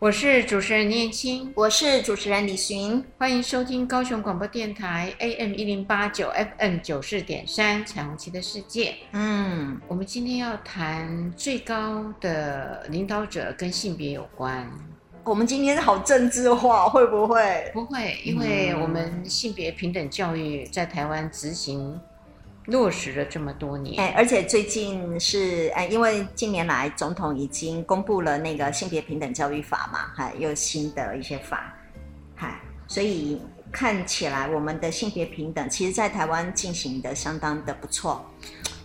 我是主持人念青，我是主持人李寻，欢迎收听高雄广播电台 AM 一零八九 FM 九四点三彩虹旗的世界。嗯，我们今天要谈最高的领导者跟性别有关。我们今天好政治化，会不会？不会，因为我们性别平等教育在台湾执行。落实了这么多年，哎，而且最近是哎，因为近年来总统已经公布了那个性别平等教育法嘛，还有新的一些法，嗨，所以看起来我们的性别平等，其实在台湾进行的相当的不错。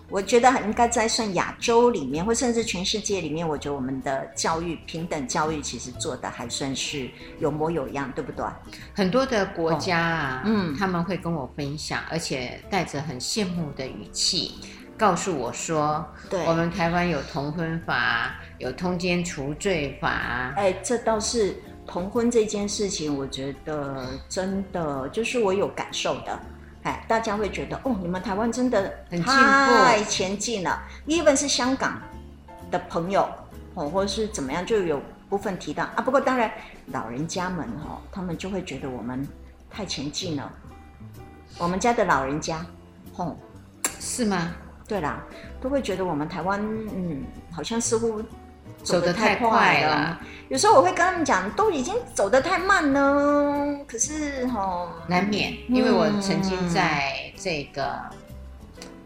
我觉得应该在算亚洲里面，或甚至全世界里面，我觉得我们的教育平等教育其实做的还算是有模有样，对不对？很多的国家啊，哦、嗯，他们会跟我分享，而且带着很羡慕的语气，告诉我说，对，我们台湾有同婚法，有通奸除罪法。哎，这倒是同婚这件事情，我觉得真的就是我有感受的。哎，大家会觉得哦，你们台湾真的太前进了。even 是香港的朋友哦，或者是怎么样，就有部分提到啊。不过当然，老人家们哦，他们就会觉得我们太前进了。我们家的老人家，哦，是吗？对啦，都会觉得我们台湾，嗯，好像似乎。走得太快了，有时候我会跟他们讲，都已经走得太慢了。可是哈，难免，因为我曾经在这个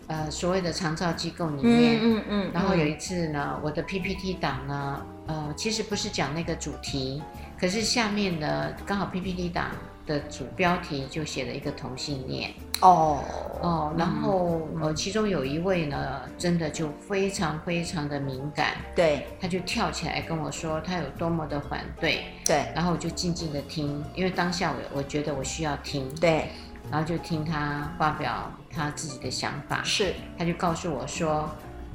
呃所谓的长照机构里面，嗯嗯，然后有一次呢，我的 PPT 档呢，呃，其实不是讲那个主题，可是下面的，刚好 PPT 档的主标题就写了一个同性恋。哦。哦，然后呃，其中有一位呢，真的就非常非常的敏感，对，他就跳起来跟我说他有多么的反对，对，然后我就静静的听，因为当下我我觉得我需要听，对，然后就听他发表他自己的想法，是，他就告诉我说，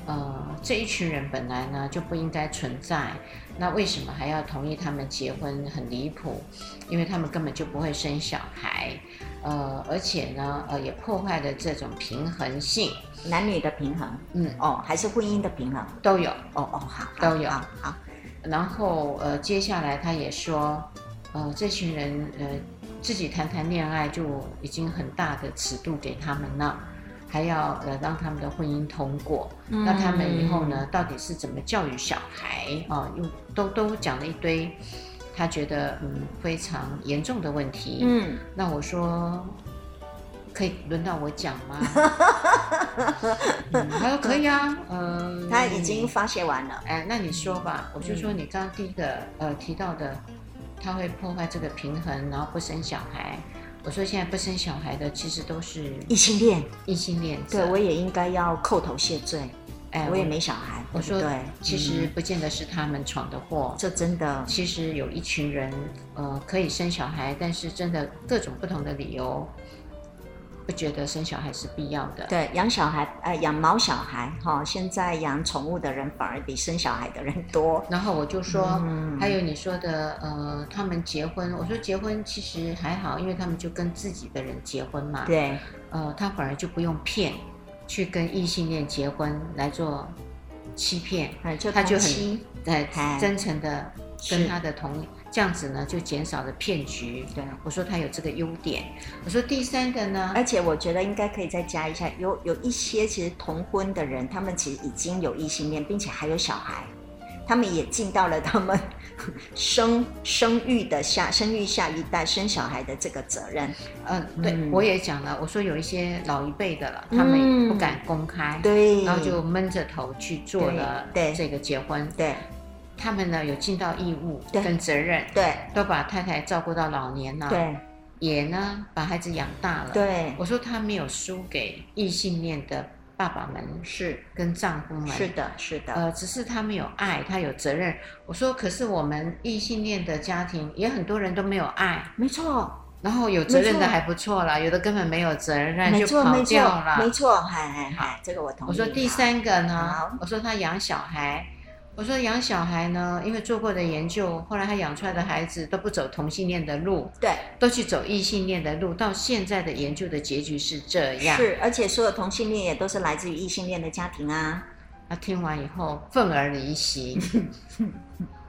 呃，这一群人本来呢就不应该存在，那为什么还要同意他们结婚？很离谱，因为他们根本就不会生小孩。呃，而且呢，呃，也破坏了这种平衡性，男女的平衡，嗯，哦，还是婚姻的平衡都有，哦哦，好，都有，好，好。然后，呃，接下来他也说，呃，这群人，呃，自己谈谈恋爱就已经很大的尺度给他们了，还要呃让他们的婚姻通过，嗯、那他们以后呢，到底是怎么教育小孩啊？又、呃、都都讲了一堆。他觉得嗯非常严重的问题，嗯，那我说可以轮到我讲吗？嗯、他说可以啊，嗯，他已经发泄完了，哎，那你说吧，我就说你刚刚第一个呃提到的，他会破坏这个平衡，然后不生小孩。我说现在不生小孩的其实都是异性恋，异性恋，对我也应该要叩头谢罪。哎，我也没小孩。我说，对，其实不见得是他们闯的祸，这真的。其实有一群人，呃，可以生小孩，但是真的各种不同的理由，不觉得生小孩是必要的。对，养小孩，呃，养毛小孩，哈，现在养宠物的人反而比生小孩的人多。然后我就说，还有你说的，呃，他们结婚，我说结婚其实还好，因为他们就跟自己的人结婚嘛。对，呃，他反而就不用骗。去跟异性恋结婚来做欺骗，他就很在真诚的跟他的同意，这样子呢就减少了骗局。对，我说他有这个优点。我说第三个呢，而且我觉得应该可以再加一下，有有一些其实同婚的人，他们其实已经有异性恋，并且还有小孩。他们也尽到了他们生 生育的下生育下一代生小孩的这个责任。嗯，对，嗯、我也讲了，我说有一些老一辈的了，他们不敢公开，嗯、对，然后就闷着头去做了对这个结婚。对，对他们呢有尽到义务跟责任，对，对都把太太照顾到老年了，对，也呢把孩子养大了。对，我说他没有输给异性恋的。爸爸们是跟丈夫们是的，是的，呃，只是他没有爱，他有责任。我说，可是我们异性恋的家庭也很多人都没有爱，没错。然后有责任的还不错啦，有的根本没有责任就跑掉了，没错，嗨嗨嗨，这个我同意。我说第三个呢，我说他养小孩。我说养小孩呢，因为做过的研究，后来他养出来的孩子都不走同性恋的路，对，都去走异性恋的路。到现在的研究的结局是这样，是，而且所有同性恋也都是来自于异性恋的家庭啊。他听完以后愤而离席，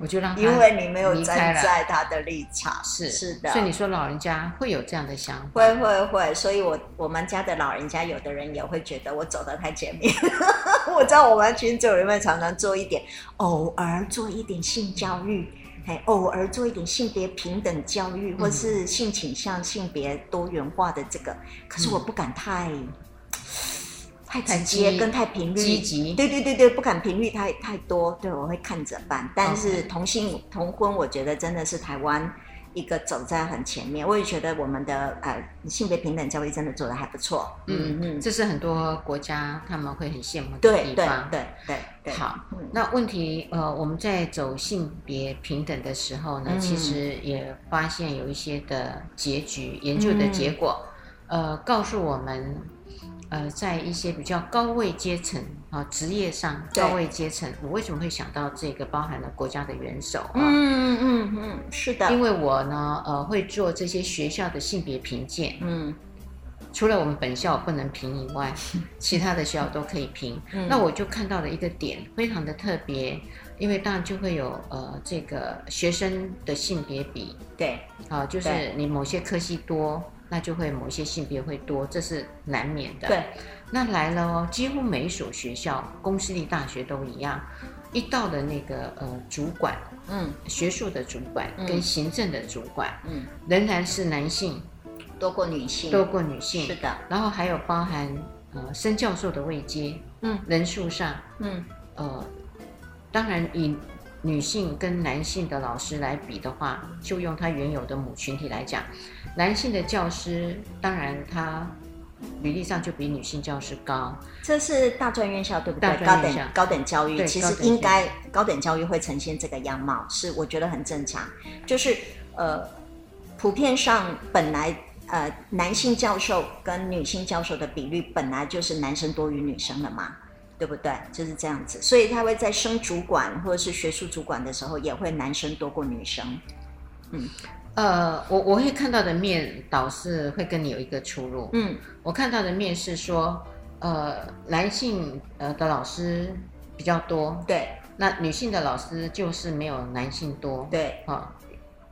我就让他因为你没有站在他的立场，是是的，所以你说老人家会有这样的想法，会会会，所以我我们家的老人家有的人也会觉得我走得太前面。我在我们群组里面常常做一点，偶尔做一点性教育，哎，偶尔做一点性别平等教育，或是性倾向、性别多元化的这个，可是我不敢太。嗯太直接跟太频率积极，对对对对，不敢频率太太多，对我会看着办。但是同性同婚，我觉得真的是台湾一个走在很前面。我也觉得我们的呃性别平等教育真的做得还不错。嗯嗯，这是很多国家他们会很羡慕的地方。对对对。好，那问题呃，我们在走性别平等的时候呢，其实也发现有一些的结局，研究的结果，呃，告诉我们。呃，在一些比较高位阶层啊，职业上高位阶层，我为什么会想到这个？包含了国家的元首啊，嗯嗯嗯，是的，因为我呢，呃，会做这些学校的性别评鉴，嗯，除了我们本校不能评以外，其他的学校都可以评。嗯，那我就看到了一个点，非常的特别，因为当然就会有呃这个学生的性别比，对，啊，就是你某些科系多。那就会某些性别会多，这是难免的。对，那来了哦，几乎每一所学校，公私立大学都一样，一到的那个呃主管，嗯，学术的主管跟行政的主管，嗯，仍然是男性多过女性，多过女性，是的。然后还有包含呃升教授的位阶，嗯，人数上，嗯，呃，当然以女性跟男性的老师来比的话，就用他原有的母群体来讲。男性的教师，当然他履历上就比女性教师高。这是大专院校对不对？高等高等教育其实应该高等教育会呈现这个样貌，是我觉得很正常。就是呃，普遍上本来呃男性教授跟女性教授的比率本来就是男生多于女生的嘛，对不对？就是这样子，所以他会在升主管或者是学术主管的时候，也会男生多过女生。嗯。呃，我我会看到的面导是会跟你有一个出入。嗯，我看到的面是说，呃，男性呃的老师比较多，对，那女性的老师就是没有男性多，对，啊、哦，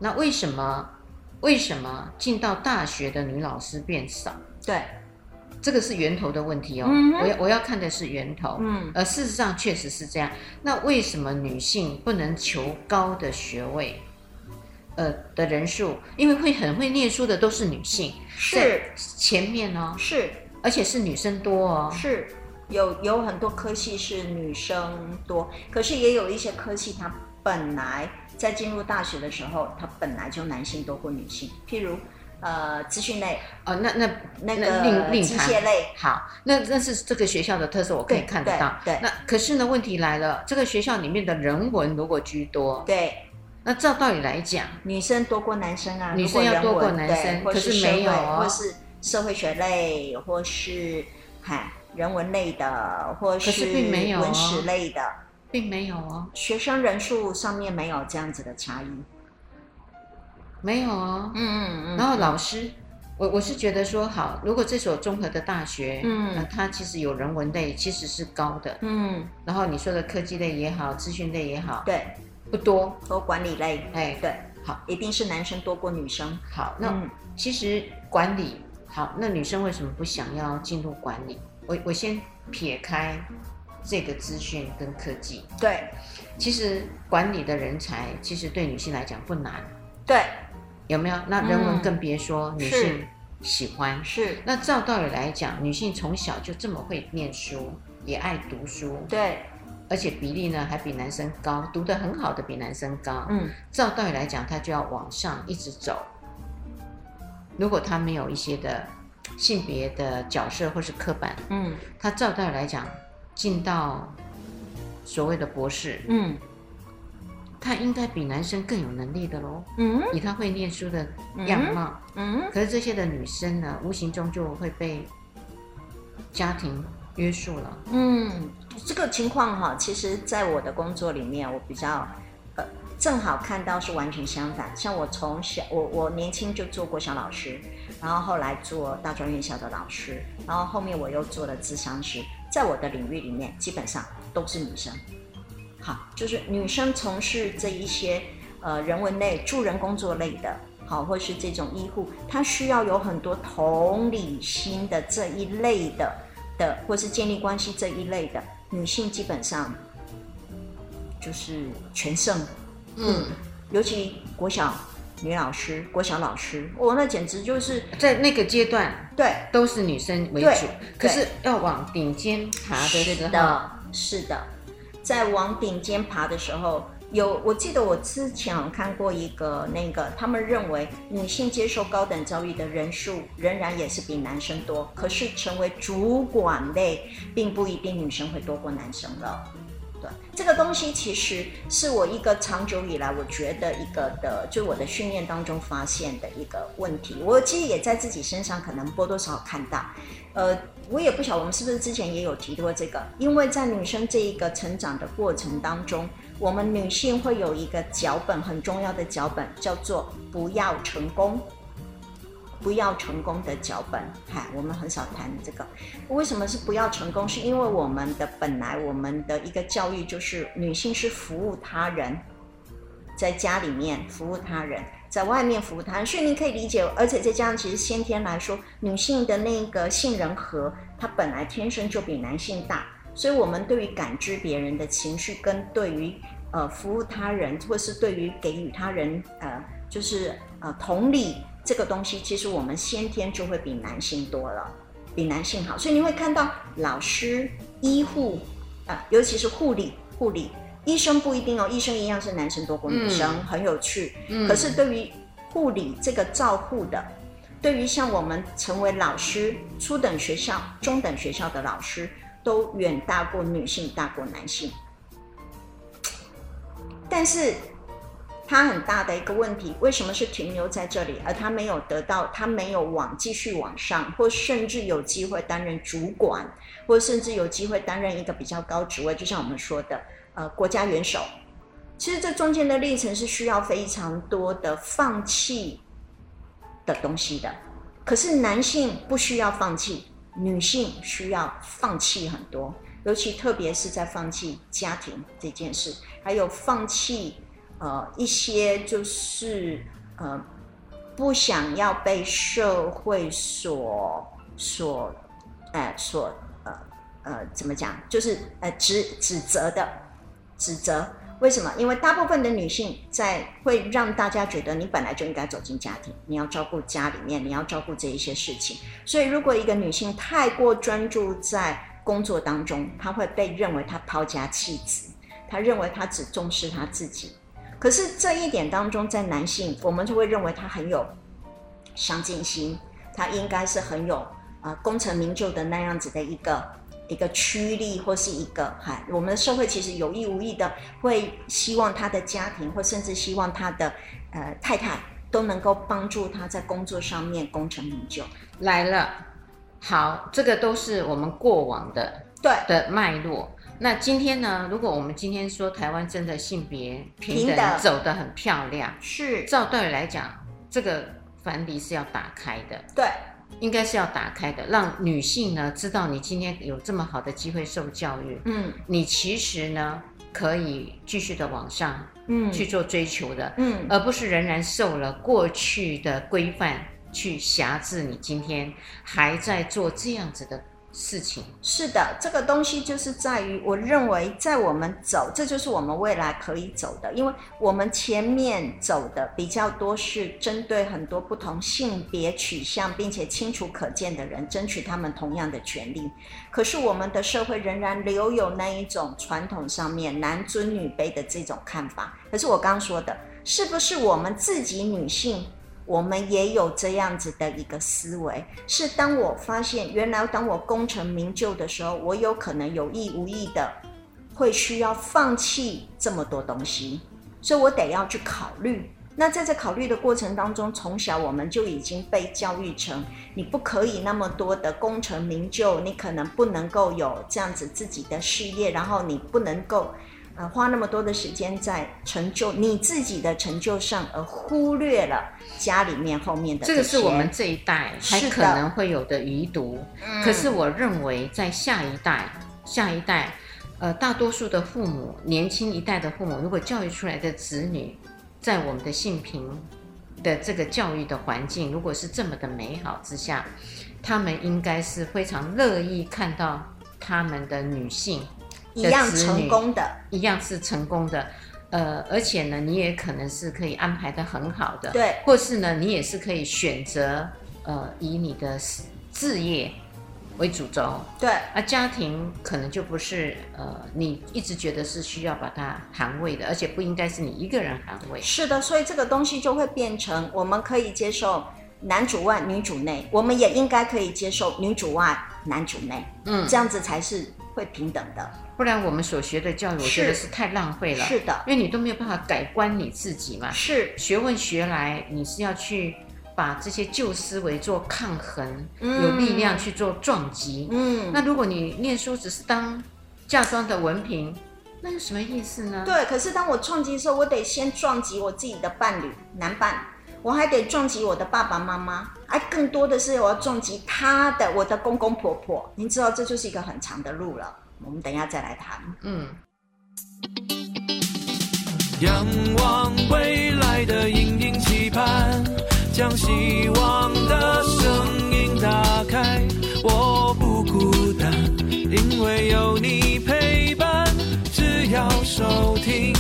那为什么为什么进到大学的女老师变少？对，这个是源头的问题哦。嗯、我要我要看的是源头。嗯，而事实上确实是这样。那为什么女性不能求高的学位？呃的人数，因为会很会念书的都是女性，是前面哦，是，而且是女生多哦，是有有很多科系是女生多，可是也有一些科系，它本来在进入大学的时候，它本来就男性多过女性，譬如呃资讯类，哦那那那个另另机械类，好，那那是这个学校的特色，我可以看得到，对，对。那可是呢问题来了，这个学校里面的人文如果居多，对。那照道理来讲，女生多过男生啊，女生要多过男生，可是没有哦，或是社会学类，或是嗨人文类的，或是文史类的，并没有哦。学生人数上面没有这样子的差异，没有哦。嗯嗯嗯。然后老师，我我是觉得说，好，如果这所综合的大学，嗯，它其实有人文类，其实是高的，嗯。然后你说的科技类也好，资讯类也好，对。不多，多管理类，哎，对，好，一定是男生多过女生。好，那、嗯、其实管理好，那女生为什么不想要进入管理？我我先撇开这个资讯跟科技，对，其实管理的人才其实对女性来讲不难，对，有没有？那人文更别说、嗯、女性喜欢，是。那照道理来讲，女性从小就这么会念书，也爱读书，对。而且比例呢还比男生高，读得很好的比男生高。嗯，照道理来讲，她就要往上一直走。如果她没有一些的性别的角色或是刻板，嗯，她照道理来讲，进到所谓的博士，嗯，他应该比男生更有能力的喽。嗯，以他会念书的样貌，嗯，可是这些的女生呢，无形中就会被家庭约束了。嗯。这个情况哈，其实在我的工作里面，我比较呃正好看到是完全相反。像我从小，我我年轻就做过小老师，然后后来做大专院校的老师，然后后面我又做了咨商师，在我的领域里面基本上都是女生，好，就是女生从事这一些呃人文类、助人工作类的，好，或是这种医护，她需要有很多同理心的这一类的的，或是建立关系这一类的女性，基本上就是全胜。嗯，尤其国小女老师、国小老师，哦，那简直就是在那个阶段，对，都是女生为主。可是要往顶尖爬的时候，是的，是的，在往顶尖爬的时候，有我记得我之前看过一个那个，他们认为女性接受高等教育的人数仍然也是比男生多，可是成为主管类，并不一定女生会多过男生了。对，这个东西其实是我一个长久以来我觉得一个的，就我的训练当中发现的一个问题。我其实也在自己身上可能多多少少看到，呃，我也不晓得我们是不是之前也有提过这个，因为在女生这一个成长的过程当中，我们女性会有一个脚本，很重要的脚本，叫做不要成功。不要成功的脚本，嗨，我们很少谈这个。为什么是不要成功？是因为我们的本来我们的一个教育就是女性是服务他人，在家里面服务他人，在外面服务他人。所以你可以理解，而且再加上其实先天来说，女性的那个杏仁核，它本来天生就比男性大，所以我们对于感知别人的情绪，跟对于呃服务他人，或是对于给予他人呃就是呃同理。这个东西其实我们先天就会比男性多了，比男性好，所以你会看到老师、医护啊、呃，尤其是护理、护理、医生不一定哦，医生一样是男生多过女生，嗯、很有趣。嗯、可是对于护理这个照护的，对于像我们成为老师，初等学校、中等学校的老师，都远大过女性，大过男性。但是。他很大的一个问题，为什么是停留在这里，而他没有得到，他没有往继续往上，或甚至有机会担任主管，或甚至有机会担任一个比较高职位，就像我们说的，呃，国家元首。其实这中间的历程是需要非常多的放弃的东西的。可是男性不需要放弃，女性需要放弃很多，尤其特别是在放弃家庭这件事，还有放弃。呃，一些就是呃，不想要被社会所所，呃，所呃呃怎么讲，就是呃指指责的指责。为什么？因为大部分的女性在会让大家觉得你本来就应该走进家庭，你要照顾家里面，你要照顾这一些事情。所以，如果一个女性太过专注在工作当中，她会被认为她抛家弃子，她认为她只重视她自己。可是这一点当中，在男性，我们就会认为他很有上进心，他应该是很有啊、呃、功成名就的那样子的一个一个驱力，或是一个哈，我们的社会其实有意无意的会希望他的家庭，或甚至希望他的呃太太都能够帮助他在工作上面功成名就。来了，好，这个都是我们过往的对的脉络。那今天呢？如果我们今天说台湾真的性别平等走得很漂亮，是。照道理来讲，这个樊篱是要打开的，对，应该是要打开的，让女性呢知道你今天有这么好的机会受教育，嗯，你其实呢可以继续的往上，嗯，去做追求的，嗯，而不是仍然受了过去的规范去辖制你，今天还在做这样子的。事情是的，这个东西就是在于，我认为在我们走，这就是我们未来可以走的，因为我们前面走的比较多是针对很多不同性别取向，并且清楚可见的人，争取他们同样的权利。可是我们的社会仍然留有那一种传统上面男尊女卑的这种看法。可是我刚刚说的，是不是我们自己女性？我们也有这样子的一个思维，是当我发现原来当我功成名就的时候，我有可能有意无意的会需要放弃这么多东西，所以我得要去考虑。那在这考虑的过程当中，从小我们就已经被教育成，你不可以那么多的功成名就，你可能不能够有这样子自己的事业，然后你不能够。呃，花那么多的时间在成就你自己的成就上，而忽略了家里面后面的这。这个是我们这一代还可能会有的余毒。嗯。可是我认为，在下一代，下一代，呃，大多数的父母，年轻一代的父母，如果教育出来的子女，在我们的性平的这个教育的环境，如果是这么的美好之下，他们应该是非常乐意看到他们的女性的一样成功的，一样是成功的。呃，而且呢，你也可能是可以安排的很好的，对，或是呢，你也是可以选择呃，以你的事业为主轴，对，而家庭可能就不是呃，你一直觉得是需要把它捍卫的，而且不应该是你一个人捍卫。是的，所以这个东西就会变成我们可以接受男主外女主内，我们也应该可以接受女主外男主内，嗯，这样子才是会平等的。不然我们所学的教育，我觉得是太浪费了。是的，因为你都没有办法改观你自己嘛。是，学问学来，你是要去把这些旧思维做抗衡，嗯、有力量去做撞击。嗯，那如果你念书只是当嫁妆的文凭，那有什么意思呢？对，可是当我撞击的时候，我得先撞击我自己的伴侣，男伴，我还得撞击我的爸爸妈妈，还更多的是我要撞击他的我的公公婆婆。您知道，这就是一个很长的路了。我们等一下再来谈。嗯。仰望未来的隐隐期盼，将希望的声音打开。我不孤单，因为有你陪伴。只要收听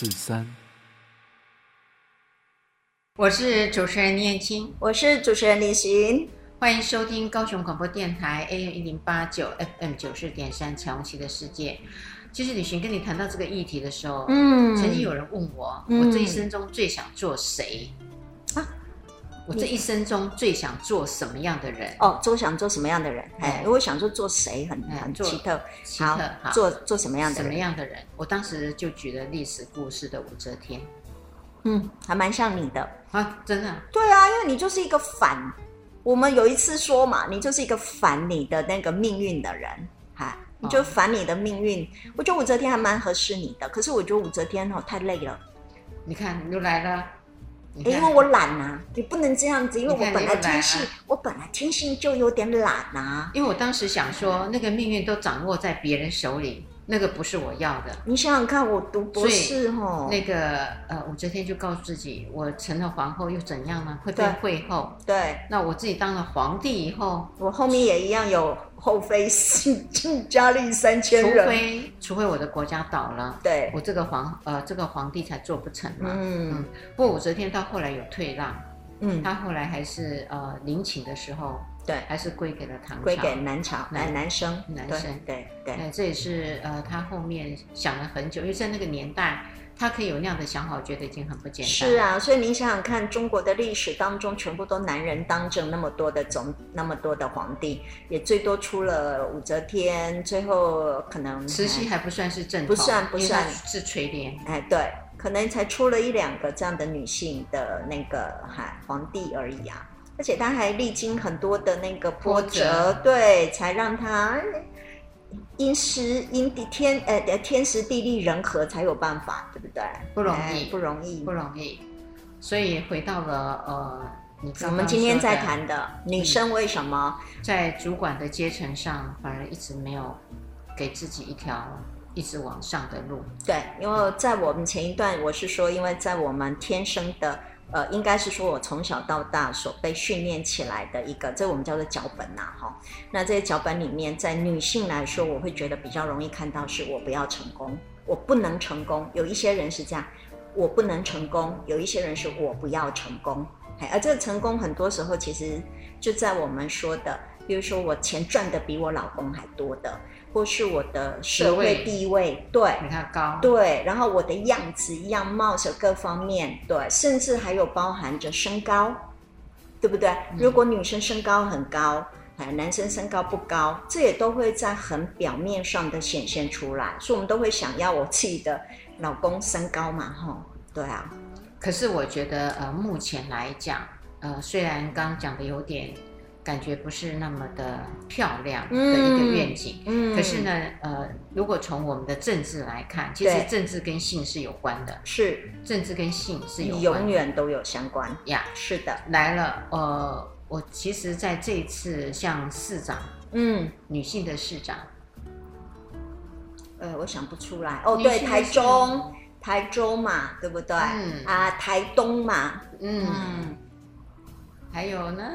四三。我是主持人倪燕青，我是主持人李寻，欢迎收听高雄广播电台 AM 一零八九 FM 九四点三彩虹旗的世界。其实李寻跟你谈到这个议题的时候，嗯，曾经有人问我，嗯、我这一生中最想做谁？啊？我这一生中最想做什么样的人？哦，做想做什么样的人？哎，如果想说做谁很很奇特，奇特，好，做做什么样的什么样的人？我当时就举了历史故事的武则天。嗯，还蛮像你的啊，真的。对啊，因为你就是一个反，我们有一次说嘛，你就是一个反你的那个命运的人，哈，你就反你的命运。哦、我觉得武则天还蛮合适你的，可是我觉得武则天哦太累了。你看，你又来了。因为我懒啊，你不能这样子，因为我本来天性，我本来天性就有点懒啊。因为我当时想说，那个命运都掌握在别人手里。那个不是我要的。你想想看，我读博士吼，那个呃，武则天就告诉自己，我成了皇后又怎样呢？会被废后。对。那我自己当了皇帝以后，我后面也一样有后妃，佳丽三千人。除非除非我的国家倒了，对，我这个皇呃这个皇帝才做不成嘛。嗯。嗯，不过武则天到后来有退让，嗯，她后来还是呃陵寝的时候。对，还是归给了唐朝，归给南朝，男男生，男生，对对，对，这也是呃，他后面想了很久，因为在那个年代，他可以有那样的想法，我觉得已经很不简单。是啊，所以您想想看，中国的历史当中，全部都男人当政，那么多的总，那么多的皇帝，也最多出了武则天，最后可能慈禧还不算是正统，不算不算是垂帘，哎，对，可能才出了一两个这样的女性的那个哈皇帝而已啊。而且他还历经很多的那个波折，波折对，才让他因时因地天呃天时地利人和才有办法，对不对？不容易，不容易，不容易。所以回到了呃，我们今天在谈的女生为什么在主管的阶层上反而一直没有给自己一条一直往上的路？对，因为在我们前一段我是说，因为在我们天生的。呃，应该是说，我从小到大所被训练起来的一个，这我们叫做脚本呐，哈。那这些脚本里面，在女性来说，我会觉得比较容易看到，是我不要成功，我不能成功。有一些人是这样，我不能成功；有一些人是我不要成功。而这个成功，很多时候其实就在我们说的，比如说我钱赚的比我老公还多的。或是我的社会地位，对，比他高，对，然后我的样子、样貌是各方面，对，甚至还有包含着身高，对不对？嗯、如果女生身高很高，哎，男生身高不高，这也都会在很表面上的显现出来，所以我们都会想要我自己的老公身高嘛，哈，对啊。可是我觉得，呃，目前来讲，呃，虽然刚刚讲的有点。感觉不是那么的漂亮的一个愿景，嗯，嗯，可是呢，呃，如果从我们的政治来看，其实政治跟性是有关的，是。政治跟性是有关的，永远都有相关。呀，是的，来了，呃，我其实在这一次像市长，嗯，女性的市长，呃，我想不出来。哦，对，台中，台中嘛，对不对？嗯。啊，台东嘛，嗯，嗯，还有呢，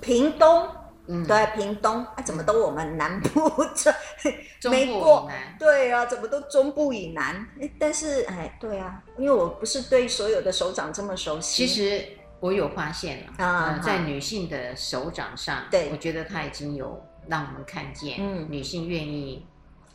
屏东，嗯，对，屏东，啊，怎么都我们南部这 中部没过以南，对啊，怎么都中部以南？哎，但是哎，对啊，因为我不是对所有的手掌这么熟悉。其实我有发现了，啊呃，在女性的手掌上，对我觉得她已经有让我们看见，嗯女性愿意。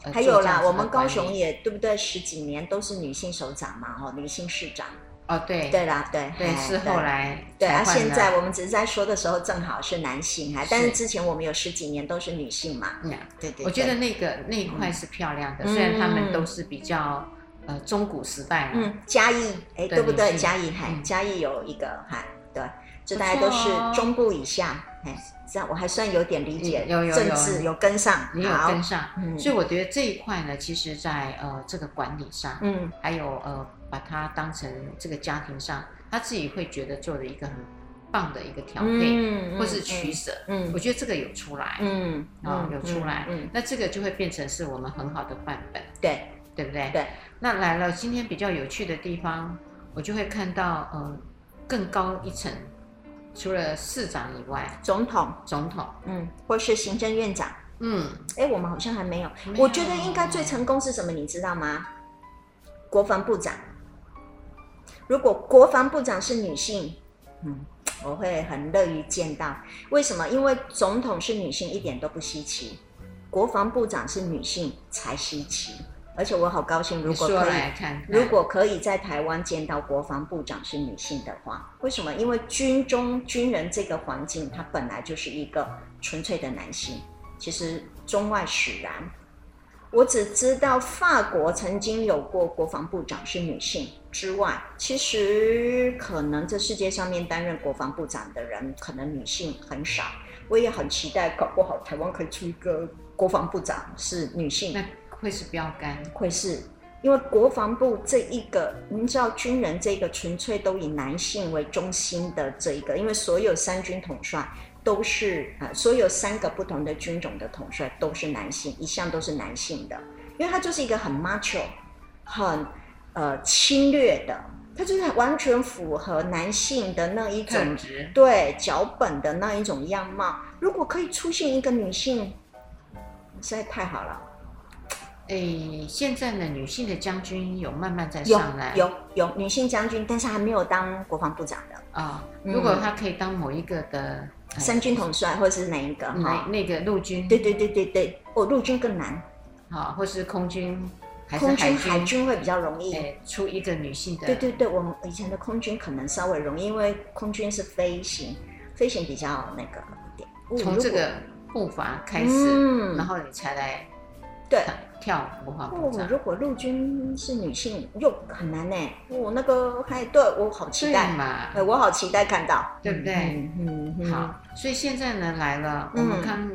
呃还有啦，我们高雄也对不对？十几年都是女性首长嘛，哦，女性市长。哦，对。对啦，对对，哎是后来对啊，现在我们只是在说的时候正好是男性，哈但是之前我们有十几年都是女性嘛。嗯对对，我觉得那个那一块是漂亮的，嗯。虽然他们都是比较呃中古时代了，嗯，嘉义哎，对对不对？嘉义还嗯。嘉义有一个还对，这大家都是哦。中部以下哎，这样我还算有点理解，有有有政治有。跟上，你有好。跟上，嗯。所以我觉得这一块呢，其实在呃这个管理上，嗯。还有呃把它当成这个家庭上，他自己会觉得做的一个很棒的一个调配，嗯或是取舍，嗯我觉得这个有出来，嗯啊、有出来，嗯，嗯那这个就会变成是我们很好的范本，对对不对？对。那来了今天比较有趣的地方，我就会看到呃更高一层，除了市长以外，总统总统，嗯，或是行政院长。嗯，哎，我们好像还没有。没有我觉得应该最成功是什么？你知道吗？国防部长。如果国防部长是女性，嗯，我会很乐于见到。为什么？因为总统是女性一点都不稀奇，国防部长是女性才稀奇。而且我好高兴，如果可以，看看如果可以在台湾见到国防部长是女性的话，为什么？因为军中军人这个环境，它本来就是一个纯粹的男性。其实中外使然，我只知道法国曾经有过国防部长是女性之外，其实可能这世界上面担任国防部长的人，可能女性很少。我也很期待，搞不好台湾可以出一个国防部长是女性。那会是标杆，会是因为国防部这一个，您知道军人这个纯粹都以男性为中心的这一个，因为所有三军统帅都是啊、呃，所有三个不同的军种的统帅都是男性，一向都是男性的，因为他就是一个很 macho、很呃侵略的，他就是完全符合男性的那一种对脚本的那一种样貌。如果可以出现一个女性，实在太好了。诶，现在呢，女性的将军有慢慢在上来，有有，有女性将军，但是还没有当国防部长的啊、嗯。如果她可以当某一个的三军统帅，或者是哪一个？哪那个陆军？对对对对对，哦，陆军更难。好，或是空军，还是空军海军？海军会比较容易。诶，出一个女性的。对对对，我们以前的空军可能稍微容易，因为空军是飞行，飞行比较那个一点。从这个步伐开始，嗯、然后你才来对。跳国防部长。哦，如果陆军是女性，又很难呢。哦，那个还对我好期待嘛，对我好期待看到，对不对？嗯嗯。好，所以现在呢来了，我们刚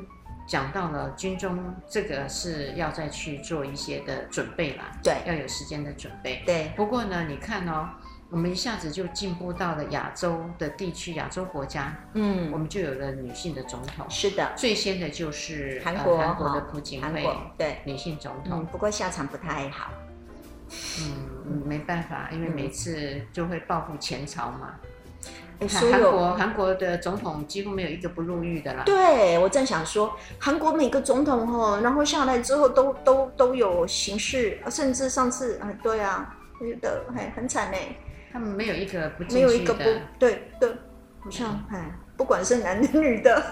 讲到了军中这个是要再去做一些的准备啦，对，要有时间的准备。对。不过呢，你看哦。我们一下子就进步到了亚洲的地区，亚洲国家，嗯，我们就有了女性的总统。是的，最先的就是韩国，呃、韩国的朴槿惠，对，女性总统。嗯，不过下场不太好。嗯，没办法，因为每次就会报复前朝嘛。嗯、韩国韩国的总统几乎没有一个不入狱的啦。对，我正想说，韩国每个总统哦，然后下来之后都都都有刑事，甚至上次啊，对啊，觉得哎很惨呢。他们没有一个不没有一个不对对，好像哎，不管是男的女的，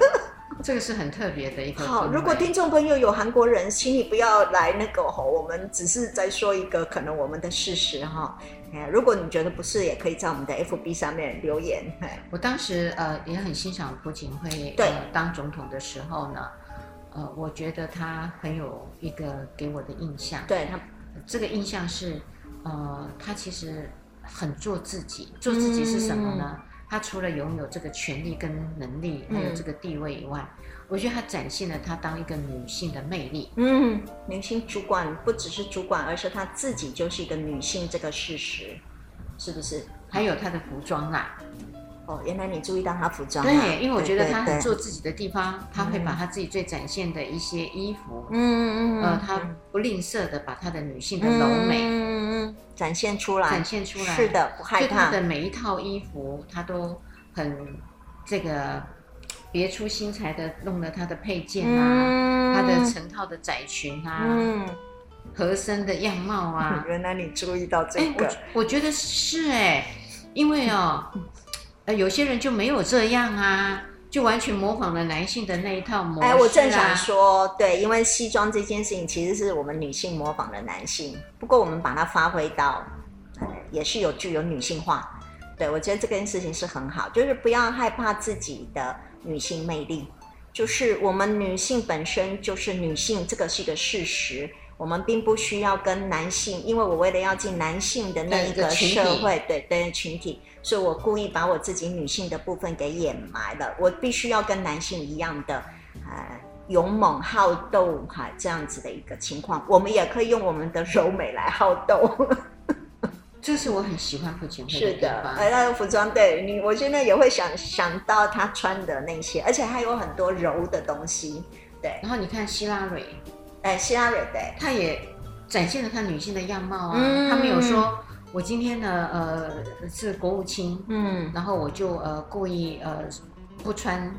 这个是很特别的一个。好，如果听众朋友有韩国人，请你不要来那个吼，我们只是在说一个可能我们的事实哈。哎，如果你觉得不是，也可以在我们的 FB 上面留言。我当时呃也很欣赏朴槿惠呃当总统的时候呢，呃，我觉得他很有一个给我的印象。对他，这个印象是呃，他其实。很做自己，做自己是什么呢？嗯、他除了拥有这个权利跟能力，还有这个地位以外，嗯、我觉得他展现了他当一个女性的魅力。嗯，女性主管不只是主管，而是她自己就是一个女性，这个事实是不是？还有她的服装啦，哦，原来你注意到他服装、啊。对，因为我觉得他很做自己的地方，他会把他自己最展现的一些衣服，嗯嗯嗯，呃，他不吝啬的把他的女性的柔美，嗯嗯，展现出来，展现出来，是的，不害怕。他的每一套衣服，他都很这个别出心裁的弄了他的配件啊，嗯、他的成套的窄裙啊，嗯，合身的样貌啊。原来你注意到这个，我，我觉得是哎，因为哦。呃，有些人就没有这样啊，就完全模仿了男性的那一套模式啊。哎，我正想说，对，因为西装这件事情其实是我们女性模仿了男性，不过我们把它发挥到，也是有具有女性化。对，我觉得这件事情是很好，就是不要害怕自己的女性魅力，就是我们女性本身就是女性，这个是一个事实。我们并不需要跟男性，因为我为了要进男性的那一个社会，对对群体，所以我故意把我自己女性的部分给掩埋了。我必须要跟男性一样的，呃，勇猛好斗哈，这样子的一个情况。我们也可以用我们的柔美来好斗。这是我很喜欢朴槿惠的。是的，呃，那个服装对你，我现在也会想想到她穿的那些，而且还有很多柔的东西。对，然后你看希拉蕊。哎，希拉蕊对，她也展现了她女性的样貌啊。嗯、她没有说，我今天呢，呃，是国务卿，嗯，然后我就呃故意呃不穿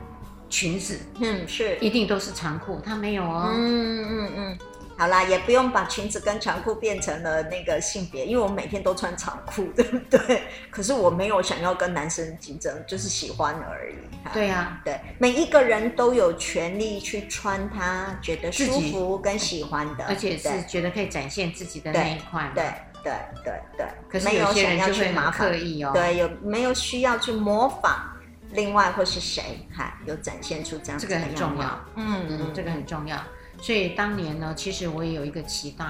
裙子，嗯，是，一定都是长裤，她没有哦。嗯嗯嗯。好啦，也不用把裙子跟长裤变成了那个性别，因为我每天都穿长裤，对不对？可是我没有想要跟男生竞争，就是喜欢而已。对呀、啊，对，每一个人都有权利去穿他觉得舒服跟喜欢的，而且是觉得可以展现自己的那一块。对对对对，可是有些人就会很刻意哦。对，有没有需要去模仿另外或是谁？哈，有展现出这样子的样。这个很重要。嗯嗯，这个很重要。所以当年呢，其实我也有一个期待，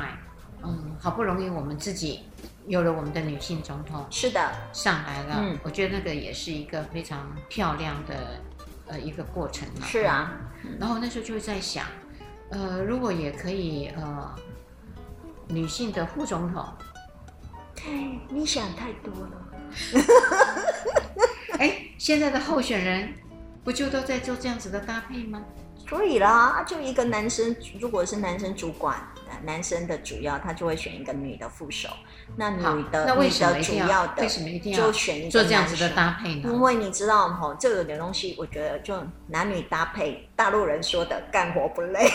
嗯，好不容易我们自己有了我们的女性总统，是的，上来了，嗯，我觉得那个也是一个非常漂亮的呃一个过程嘛，是啊，然后那时候就在想，呃，如果也可以呃女性的副总统，你想太多了，哎，现在的候选人不就都在做这样子的搭配吗？所以啦，就一个男生，如果是男生主管，男生的主要，他就会选一个女的副手。那女的，那为什么主要的为什么一定要就选一个做这样子的搭配呢？因为你知道吼，这个点东西，我觉得就男女搭配，大陆人说的干活不累。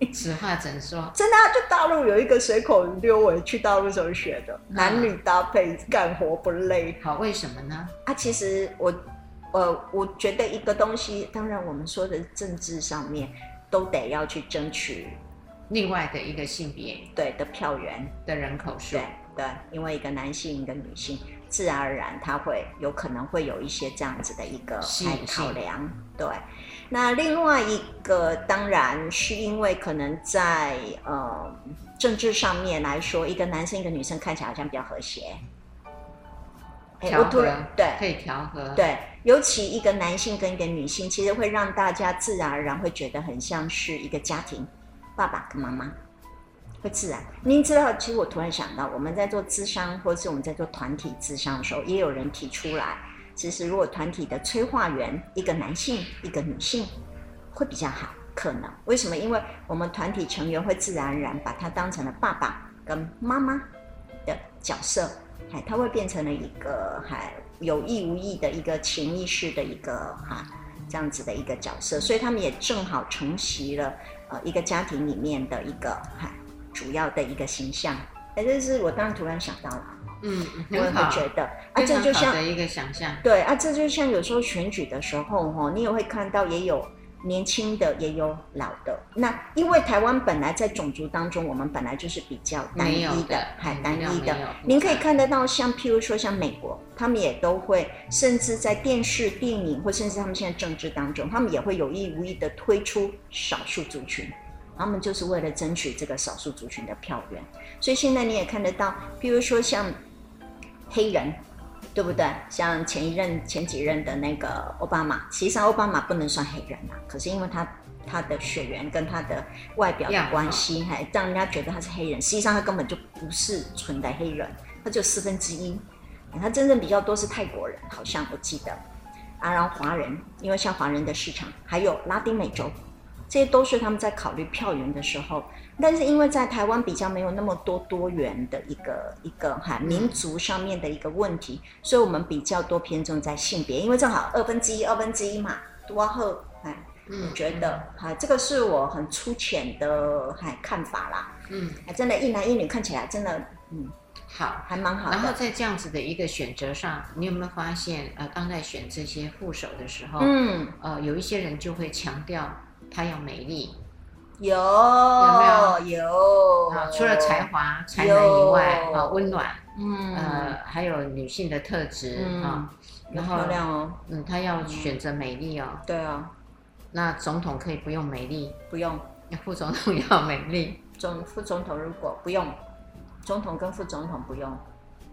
此话怎说？真的啊，就大陆有一个随口溜，我去大陆时候学的，男女搭配干活不累。好，为什么呢？啊，其实我。呃，我觉得一个东西，当然我们说的政治上面，都得要去争取另外的一个性别对的票源的人口数，对对，因为一个男性一个女性，自然而然他会有可能会有一些这样子的一个考量，对。那另外一个当然是因为可能在呃政治上面来说，一个男生一个女生看起来好像比较和谐。调和对，可以调和对，尤其一个男性跟一个女性，其实会让大家自然而然会觉得很像是一个家庭，爸爸跟妈妈会自然。您知道，其实我突然想到，我们在做咨商，或者是我们在做团体咨商的时候，也有人提出来，其实如果团体的催化员一个男性一个女性会比较好，可能为什么？因为我们团体成员会自然而然把他当成了爸爸跟妈妈的角色。哎，他会变成了一个还有意无意的一个潜意识的一个哈这样子的一个角色，所以他们也正好承袭了呃一个家庭里面的一个哈主要的一个形象。哎，这是我当然突然想到了，嗯，我也会觉得啊，这就像一个想象，对啊，这就像有时候选举的时候哈，你也会看到也有。年轻的也有老的，那因为台湾本来在种族当中，我们本来就是比较单一的，还单一的。您可以看得到，像譬如说像美国，他们也都会，甚至在电视、电影，或甚至他们现在政治当中，他们也会有意无意的推出少数族群，他们就是为了争取这个少数族群的票源。所以现在你也看得到，譬如说像黑人。对不对？像前一任、前几任的那个奥巴马，实际上奥巴马不能算黑人啊，可是因为他他的血缘跟他的外表的关系，还让人家觉得他是黑人。实际上他根本就不是纯的黑人，他就四分之一。他真正比较多是泰国人，好像我记得啊，然后华人，因为像华人的市场，还有拉丁美洲，这些都是他们在考虑票源的时候。但是因为在台湾比较没有那么多多元的一个一个哈民族上面的一个问题，所以我们比较多偏重在性别，因为正好二分之一二分之一嘛，多后哎，我觉得？哈这个是我很粗浅的还看法啦，嗯，真的，一男一女看起来真的嗯好，还蛮好。然后在这样子的一个选择上，你有没有发现呃，当在选这些副手的时候，嗯，呃，有一些人就会强调他要美丽。有有没有？有。啊？除了才华才能以外，啊，温暖，嗯，呃，还有女性的特质啊，然后漂亮哦，嗯，她要选择美丽哦，对啊，那总统可以不用美丽，不用，副总统要美丽，总副总统如果不用，总统跟副总统不用。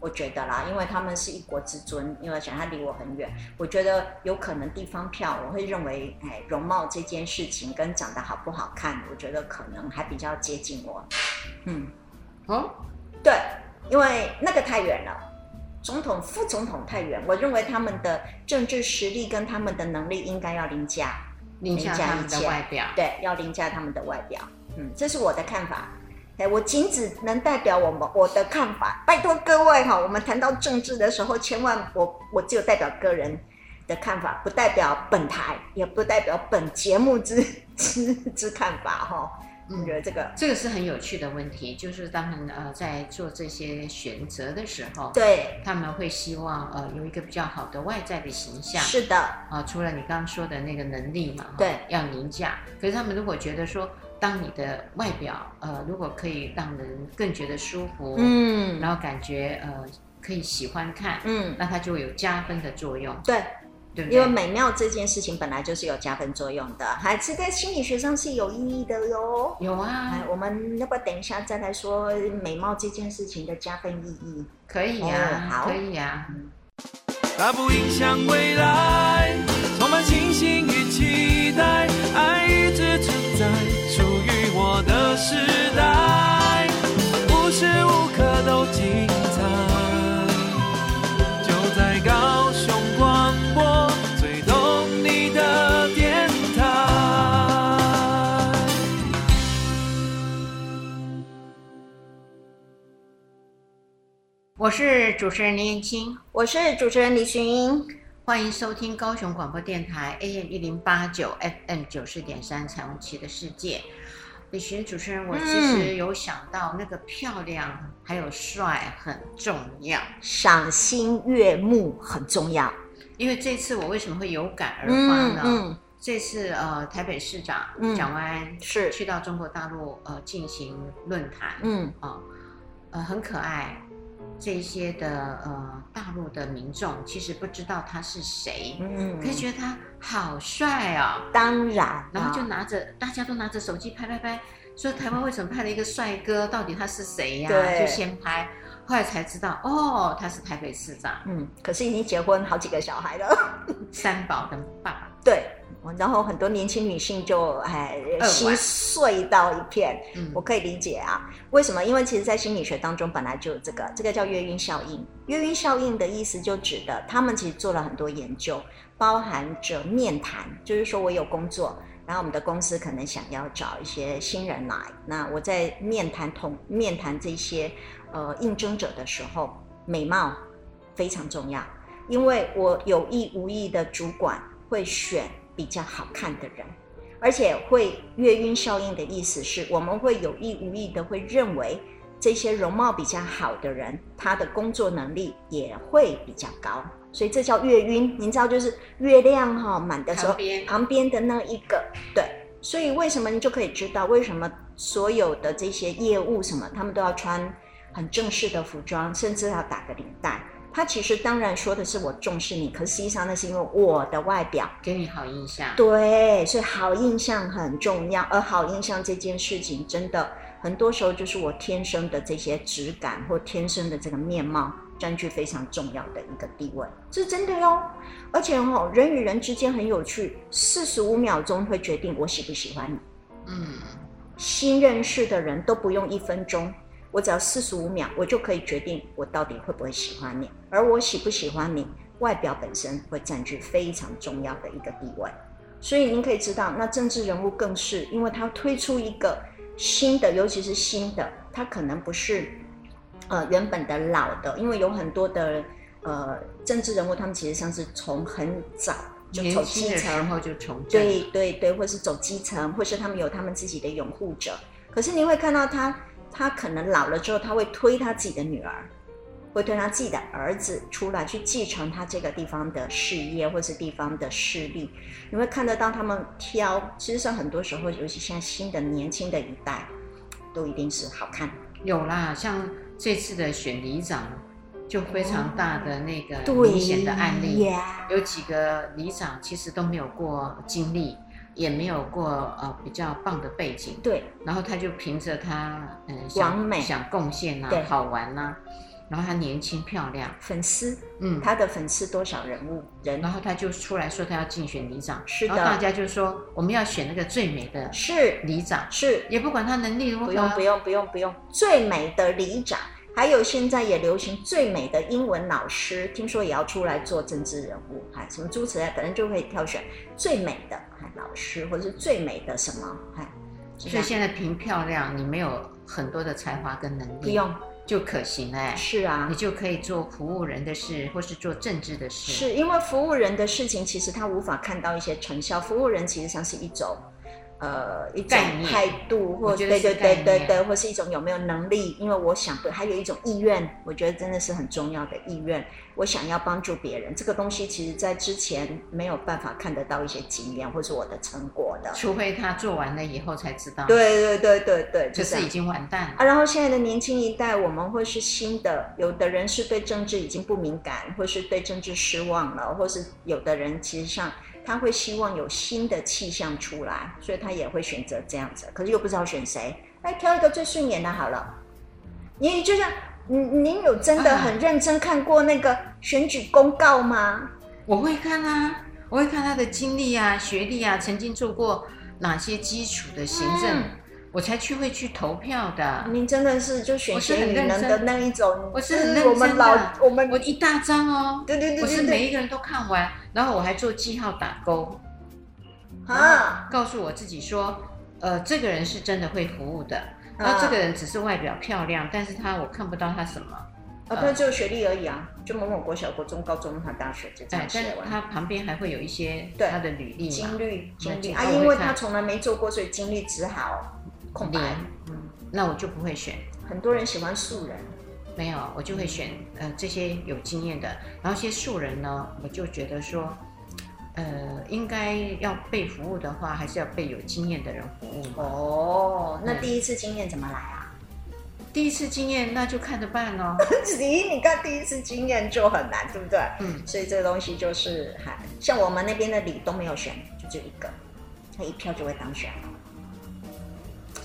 我觉得啦，因为他们是一国之尊，因为想他离我很远，我觉得有可能地方票，我会认为，哎，容貌这件事情跟长得好不好看，我觉得可能还比较接近我。嗯，哦，对，因为那个太远了，总统、副总统太远，我认为他们的政治实力跟他们的能力应该要凌驾，凌驾他们的外表，对，要凌驾他们的外表。嗯，这是我的看法。哎，我仅只能代表我们我的看法，拜托各位哈，我们谈到政治的时候，千万我我只有代表个人的看法，不代表本台，也不代表本节目之之之看法哈。我觉得这个。这个是很有趣的问题，就是他们呃在做这些选择的时候，对，他们会希望呃有一个比较好的外在的形象，是的。啊，除了你刚刚说的那个能力嘛，对，要凌驾，可是他们如果觉得说。当你的外表呃，如果可以让人更觉得舒服，嗯，然后感觉呃可以喜欢看，嗯，那它就会有加分的作用，对，对，因为美妙这件事情本来就是有加分作用的，还是在心理学上是有意义的哟。有啊，我们要不要等一下再来说美貌这件事情的加分意义？可以呀、啊，好，可以呀、啊。它不影响未来，充满信心与期待，爱一直存在。我的时代无时无刻都精彩，就在高雄广播最懂你的电台。我是主持人林燕青，我是主持人李寻英，欢迎收听高雄广播电台 AM 一零八九 FM 九四点三彩虹旗的世界。李寻主持人，我其实有想到那个漂亮还有帅很重要，赏心悦目很重要。因为这次我为什么会有感而发呢？嗯嗯、这次呃，台北市长蒋万安是去到中国大陆呃进行论坛，嗯啊呃，呃很可爱。这些的呃大陆的民众其实不知道他是谁，嗯，可是觉得他好帅啊、哦。当然，然后就拿着，大家都拿着手机拍拍拍，说台湾为什么派了一个帅哥？到底他是谁呀？对，就先拍，后来才知道哦，他是台北市长。嗯，可是已经结婚好几个小孩了，三宝跟爸爸。对。然后很多年轻女性就哎心碎到一片，嗯，我可以理解啊。为什么？因为其实，在心理学当中本来就有这个，这个叫月晕效应。月晕效应的意思就指的，他们其实做了很多研究，包含着面谈，就是说我有工作，然后我们的公司可能想要找一些新人来，那我在面谈同面谈这些呃应征者的时候，美貌非常重要，因为我有意无意的主管会选。比较好看的人，而且会月晕效应的意思是，我们会有意无意的会认为这些容貌比较好的人，他的工作能力也会比较高，所以这叫月晕。您知道，就是月亮哈满的时候，旁边的那一个，对。所以为什么你就可以知道，为什么所有的这些业务什么，他们都要穿很正式的服装，甚至要打个领带。他其实当然说的是我重视你，可实际上那是因为我的外表给你好印象。对，所以好印象很重要。而好印象这件事情，真的很多时候就是我天生的这些质感或天生的这个面貌占据非常重要的一个地位，这是真的哟。而且哦，人与人之间很有趣，四十五秒钟会决定我喜不喜欢你。嗯，新认识的人都不用一分钟。我只要四十五秒，我就可以决定我到底会不会喜欢你。而我喜不喜欢你，外表本身会占据非常重要的一个地位。所以您可以知道，那政治人物更是，因为他推出一个新的，尤其是新的，他可能不是呃原本的老的，因为有很多的呃政治人物，他们其实上是从很早就走基层，然后就从对对对，或是走基层，或是他们有他们自己的拥护者。可是你会看到他，他可能老了之后，他会推他自己的女儿。会推他自己的儿子出来去继承他这个地方的事业，或是地方的势力。你会看得到他们挑，其实上很多时候，尤其现在新的年轻的一代，都一定是好看。有啦，像这次的选里长，就非常大的那个明显的案例，有几个里长其实都没有过经历，也没有过呃比较棒的背景。对，然后他就凭着他嗯想贡献啊，好玩啊。然后她年轻漂亮，粉丝，嗯，她的粉丝多少人物？人，然后她就出来说她要竞选里长，是的，然后大家就说我们要选那个最美的，是里长，是，也不管她能力如何，不用不用不用不用，最美的里长，还有现在也流行最美的英文老师，听说也要出来做政治人物，哈，什么诸此类，反正就可以挑选最美的老师，或者是最美的什么，哈，所以现在凭漂亮，你没有很多的才华跟能力，不用。就可行哎，是啊，你就可以做服务人的事，或是做政治的事。是因为服务人的事情，其实他无法看到一些成效。服务人其实像是一种。呃，一种态度，或对对对对对，或是一种有没有能力？因为我想，对，还有一种意愿，我觉得真的是很重要的意愿。我想要帮助别人，这个东西其实在之前没有办法看得到一些经验，或是我的成果的。除非他做完了以后才知道。对对对对对，就，就是已经完蛋了。啊，然后现在的年轻一代，我们会是新的，有的人是对政治已经不敏感，或是对政治失望了，或是有的人其实上。他会希望有新的气象出来，所以他也会选择这样子。可是又不知道选谁，来挑一个最顺眼的好了。你就像您，您有真的很认真看过那个选举公告吗？啊，我会看啊，我会看他的经历啊、学历啊，曾经做过哪些基础的行政。嗯我才去会去投票的。您真的是就选贤与能的那一种。我是很认真的。我们老我们我一大张哦。对对对对。我是每一个人都看完，然后我还做记号打勾。啊。告诉我自己说，呃，这个人是真的会服务的。然后这个人只是外表漂亮，但是他我看不到他什么。啊，他只有学历而已啊，就某某国小、国中、高中、他大学就这样写完。但他旁边还会有一些他的履历、经历、经历啊，因为他从来没做过，所以经历只好。空白，嗯，那我就不会选。很多人喜欢素人，没有，我就会选呃这些有经验的。然后些素人呢，我就觉得说，呃，应该要被服务的话，还是要被有经验的人服务。哦，那第一次经验怎么来啊？嗯、第一次经验那就看着办喽。咦，你看第一次经验就很难，对不对？嗯，所以这个东西就是，还像我们那边的礼都没有选，就只有一个，他一票就会当选。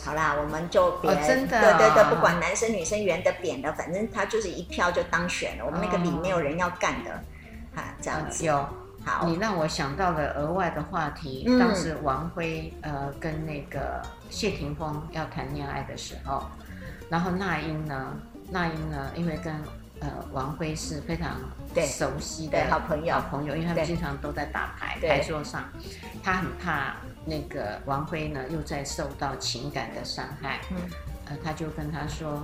好啦，我们就别、哦、真的、对对对，不管男生女生圆的扁的，反正他就是一票就当选了。我们那个里没有人要干的，哈、哦，这样子。有，好，你让我想到了额外的话题。嗯、当时王辉呃跟那个谢霆锋要谈恋爱的时候，然后那英呢，那英呢，因为跟呃王辉是非常熟悉的好朋友，好朋友，因为他们经常都在打牌，牌桌上，他很怕。那个王辉呢，又在受到情感的伤害，嗯，呃，他就跟他说，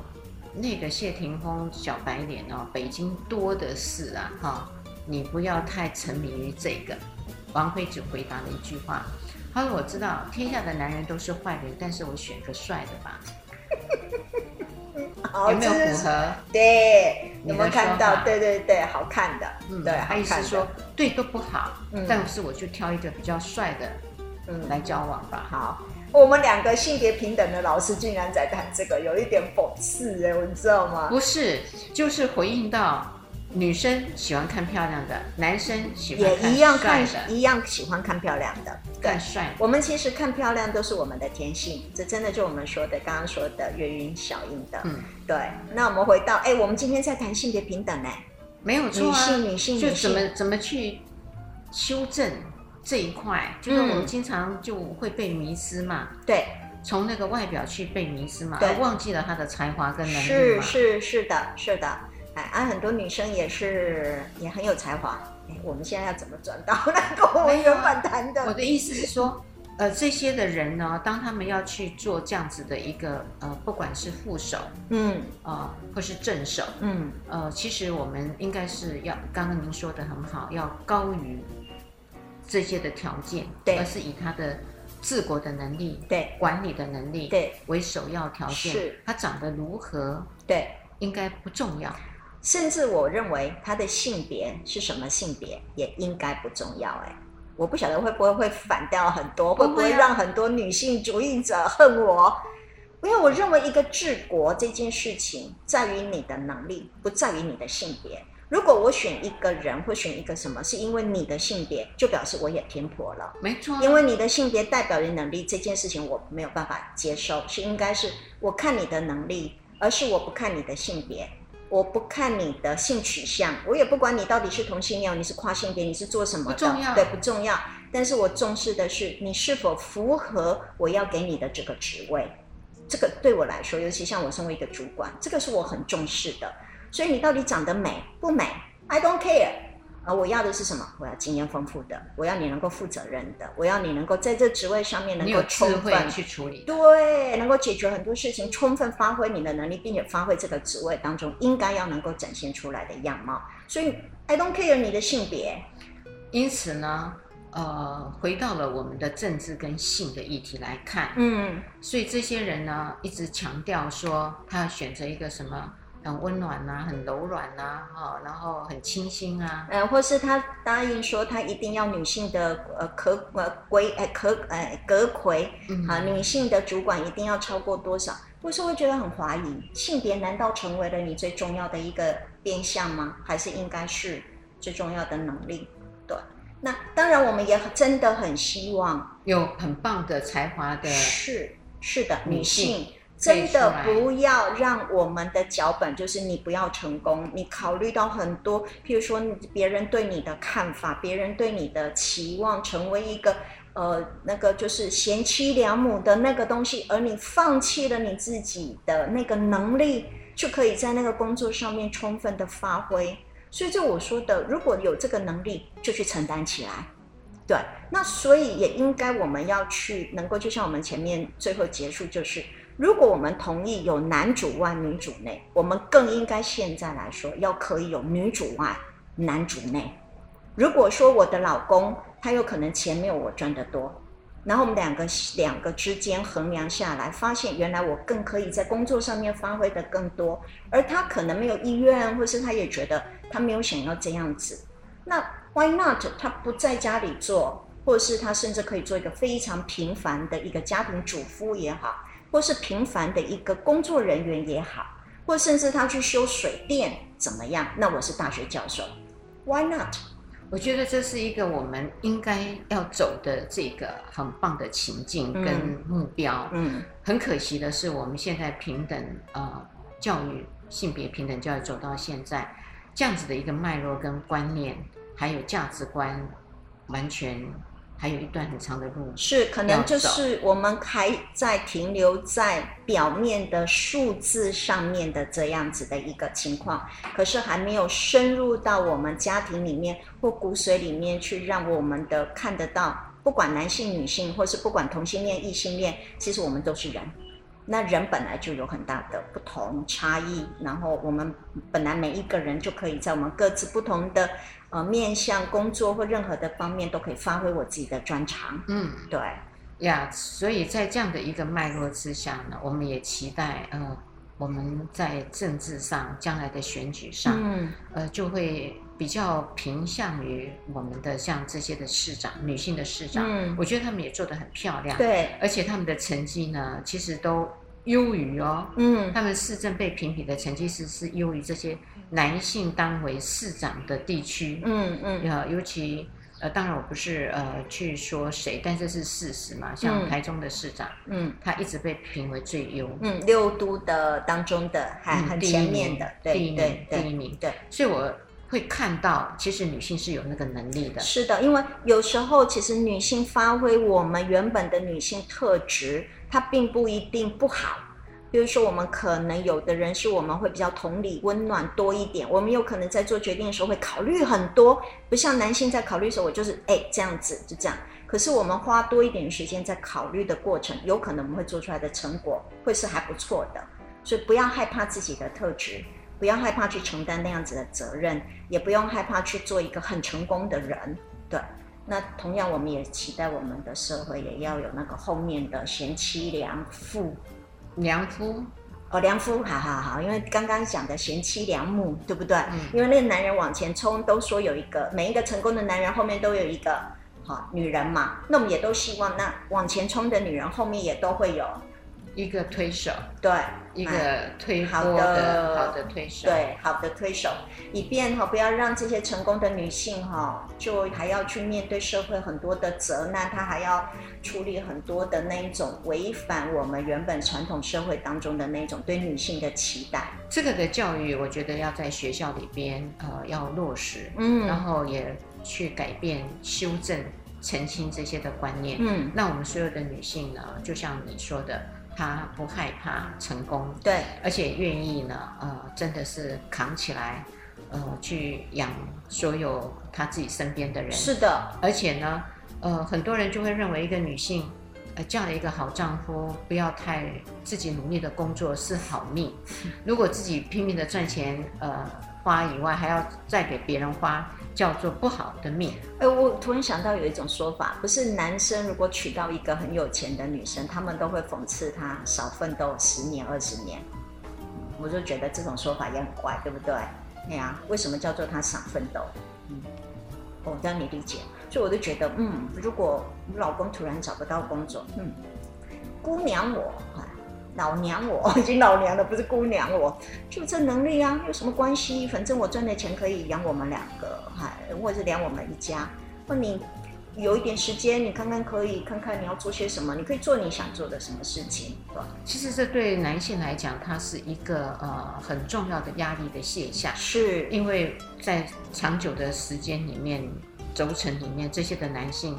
那个谢霆锋小白脸哦，北京多的是啊，哈、哦，你不要太沉迷于这个。王辉只回答了一句话，他说：“我知道天下的男人都是坏人，但是我选个帅的吧。”有没有符合？对，有没有看到？对对对，好看的，嗯，对，他意思说对都不好，嗯，但是我就挑一个比较帅的。嗯，来交往吧。好，我们两个性别平等的老师竟然在谈这个，有一点讽刺哎，你知道吗？不是，就是回应到女生喜欢看漂亮的，男生喜欢看也一样看，一样喜欢看漂亮的，更帅。我们其实看漂亮都是我们的天性，这真的就我们说的刚刚说的月晕小应的。嗯，对。那我们回到，哎，我们今天在谈性别平等呢，没有错啊，女性，女性，就怎么怎么去修正。这一块就是我们经常就会被迷失嘛。对，从那个外表去被迷失嘛，对而忘记了他的才华跟能力是嘛。是是的，是的，哎，啊，很多女生也是也很有才华。哎，我们现在要怎么转到那个我们原本谈的？我的意思是说，呃，这些的人呢，当他们要去做这样子的一个呃，不管是副手，嗯，呃，或是正手，嗯，呃，其实我们应该是要，刚刚您说的很好，要高于这些的条件，对而是以他的治国的能力，对，管理的能力，对，为首要条件。是，他长得如何，对，应该不重要。甚至我认为他的性别是什么性别也应该不重要。哎，我不晓得会不会会反掉很多，会不会让很多女性主义者恨我？因为我认为一个治国这件事情在于你的能力，不在于你的性别。如果我选一个人或选一个什么，是因为你的性别，就表示我也偏颇了。没错，因为你的性别代表你能力这件事情，我没有办法接受。是应该是我看你的能力，而是我不看你的性别，我不看你的性取向，我也不管你到底是同性恋，你是跨性别，你是做什么的，不重要，对，不重要。但是我重视的是你是否符合我要给你的这个职位。这个对我来说，尤其像我身为一个主管，这个是我很重视的。所以你到底长得美不美？I don't care。啊，我要的是什么？我要经验丰富的，我要你能够负责任的，我要你能够在这职位上面能够充分去处理，对，能够解决很多事情，充分发挥你的能力，并且发挥这个职位当中应该要能够展现出来的样貌。所以 I don't care 你的性别。因此呢，呃，回到了我们的政治跟性的议题来看，嗯，所以这些人呢，一直强调说他要选择一个什么？很温暖呐、啊，很柔软呐、啊，哈，然后很清新啊，呃，或是他答应说他一定要女性的呃可呃归呃可呃阁魁，啊，女性的主管一定要超过多少？我是会觉得很怀疑，性别难道成为了你最重要的一个变相吗？还是应该是最重要的能力？对，那当然我们也真的很希望有很棒的才华的，是是的女性。真的不要让我们的脚本，就是你不要成功，你考虑到很多，譬如说别人对你的看法，别人对你的期望，成为一个呃那个就是贤妻良母的那个东西，而你放弃了你自己的那个能力，就可以在那个工作上面充分的发挥。所以就我说的，如果有这个能力，就去承担起来。对，那所以也应该我们要去能够，就像我们前面最后结束就是。如果我们同意有男主外女主内，我们更应该现在来说要可以有女主外男主内。如果说我的老公他有可能钱没有我赚得多，然后我们两个两个之间衡量下来，发现原来我更可以在工作上面发挥得更多，而他可能没有意愿，或是他也觉得他没有想要这样子，那 why not？他不在家里做，或是他甚至可以做一个非常平凡的一个家庭主妇也好。或是平凡的一个工作人员也好，或甚至他去修水电怎么样？那我是大学教授，Why not？我觉得这是一个我们应该要走的这个很棒的情境跟目标。嗯，很可惜的是，我们现在平等呃教育、性别平等教育走到现在，这样子的一个脉络跟观念，还有价值观，完全。还有一段很长的路，是可能就是我们还在停留在表面的数字上面的这样子的一个情况，可是还没有深入到我们家庭里面或骨髓里面去，让我们的看得到，不管男性、女性，或是不管同性恋、异性恋，其实我们都是人。那人本来就有很大的不同差异，然后我们本来每一个人就可以在我们各自不同的。呃，面向工作或任何的方面都可以发挥我自己的专长。嗯，对。呀，所以在这样的一个脉络之下呢，我们也期待呃，我们在政治上将来的选举上，嗯，呃，就会比较偏向于我们的像这些的市长，女性的市长，嗯，我觉得他们也做得很漂亮，对，而且他们的成绩呢，其实都优于哦，嗯，他们市政被评比的成绩是是优于这些。男性当为市长的地区，嗯嗯，呃，尤其呃，当然我不是呃去说谁，但这是事实嘛。像台中的市长，嗯，他一直被评为最优，嗯，六都的当中的还很前面的，第一名，对第一名，对。所以我会看到，其实女性是有那个能力的。是的，因为有时候其实女性发挥我们原本的女性特质。它并不一定不好。比如说，我们可能有的人是我们会比较同理、温暖多一点，我们有可能在做决定的时候会考虑很多，不像男性在考虑的时候，我就是哎这样子就这样。可是我们花多一点时间在考虑的过程，有可能我们会做出来的成果会是还不错的。所以不要害怕自己的特质，不要害怕去承担那样子的责任，也不用害怕去做一个很成功的人。对，那同样我们也期待我们的社会也要有那个后面的贤妻良父。良夫，哦，良夫，好好好，因为刚刚讲的贤妻良母，对不对？嗯。因为那个男人往前冲，都说有一个，每一个成功的男人后面都有一个好女人嘛。那我们也都希望，那往前冲的女人后面也都会有一个推手，对。一个推好的好的推手，对，好的推手，以便哈不要让这些成功的女性哈，就还要去面对社会很多的责难，她还要处理很多的那一种违反我们原本传统社会当中的那种对女性的期待。这个的教育，我觉得要在学校里边呃要落实，嗯，然后也去改变、修正、澄清这些的观念，嗯，那我们所有的女性呢，就像你说的。他不害怕成功，对，而且愿意呢，呃，真的是扛起来，呃，去养所有他自己身边的人。是的，而且呢，呃，很多人就会认为一个女性，呃，嫁了一个好丈夫，不要太自己努力的工作是好命。如果自己拼命的赚钱，呃，花以外还要再给别人花。叫做不好的命。哎，我突然想到有一种说法，不是男生如果娶到一个很有钱的女生，他们都会讽刺他少奋斗十年二十年。我就觉得这种说法也很怪，对不对？对呀，为什么叫做他少奋斗？嗯，我让你理解。所以我就觉得，嗯，如果老公突然找不到工作，嗯，姑娘我。老娘我 已经老娘了，不是姑娘我，就这能力啊，有什么关系？反正我赚的钱可以养我们两个，哈或者是养我们一家。那你有一点时间，你看看可以看看你要做些什么，你可以做你想做的什么事情，对吧？其实这对男性来讲，它是一个呃很重要的压力的现象，是因为在长久的时间里面轴承里面，这些的男性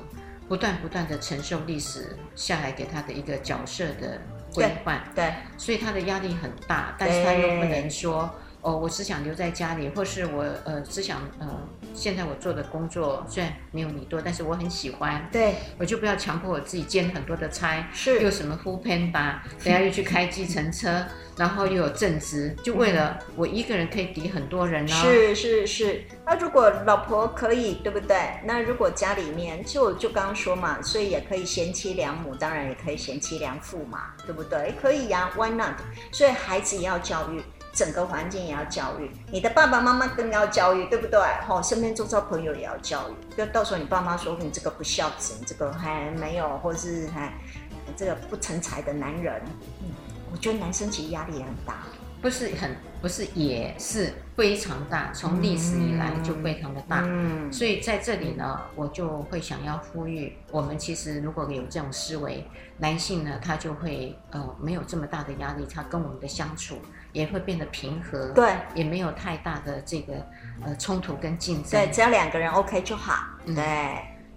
不断不断的承受历史下来给他的一个角色的。规范对，所以他的压力很大，但是他又不能说哦，我只想留在家里，或是我呃只想呃，现在我做的工作虽然没有你多，但是我很喜欢，对，我就不要强迫我自己兼很多的差，是又什么 foodpanda 吧，等下又去开计程车，然后又有正职，就为了我一个人可以抵很多人呢、哦。是是是，那如果老婆可以，对不对？那如果家里面就就刚刚说嘛，所以也可以贤妻良母，当然也可以贤妻良妇嘛，对不对？可以呀、啊，Why not？所以孩子也要教育。整个环境也要教育，你的爸爸妈妈更要教育，对不对？吼、哦，身边周遭朋友也要教育，不要到时候你爸妈说你这个不孝子，你这个还没有，或是还这个不成才的男人，嗯，我觉得男生其实压力也很大。不是很，不是也是非常大，从历史以来就非常的大。嗯，所以在这里呢，我就会想要呼吁，我们其实如果有这种思维，男性呢，他就会呃没有这么大的压力，他跟我们的相处也会变得平和，对，也没有太大的这个呃冲突跟竞争，对，只要两个人 OK 就好，嗯、对。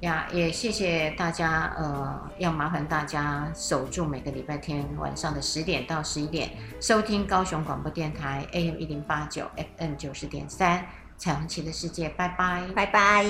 呀，也谢谢大家，呃，要麻烦大家守住每个礼拜天晚上的十点到十一点，收听高雄广播电台 AM 一零八九 FM 九十点三彩虹旗的世界，拜拜，拜拜。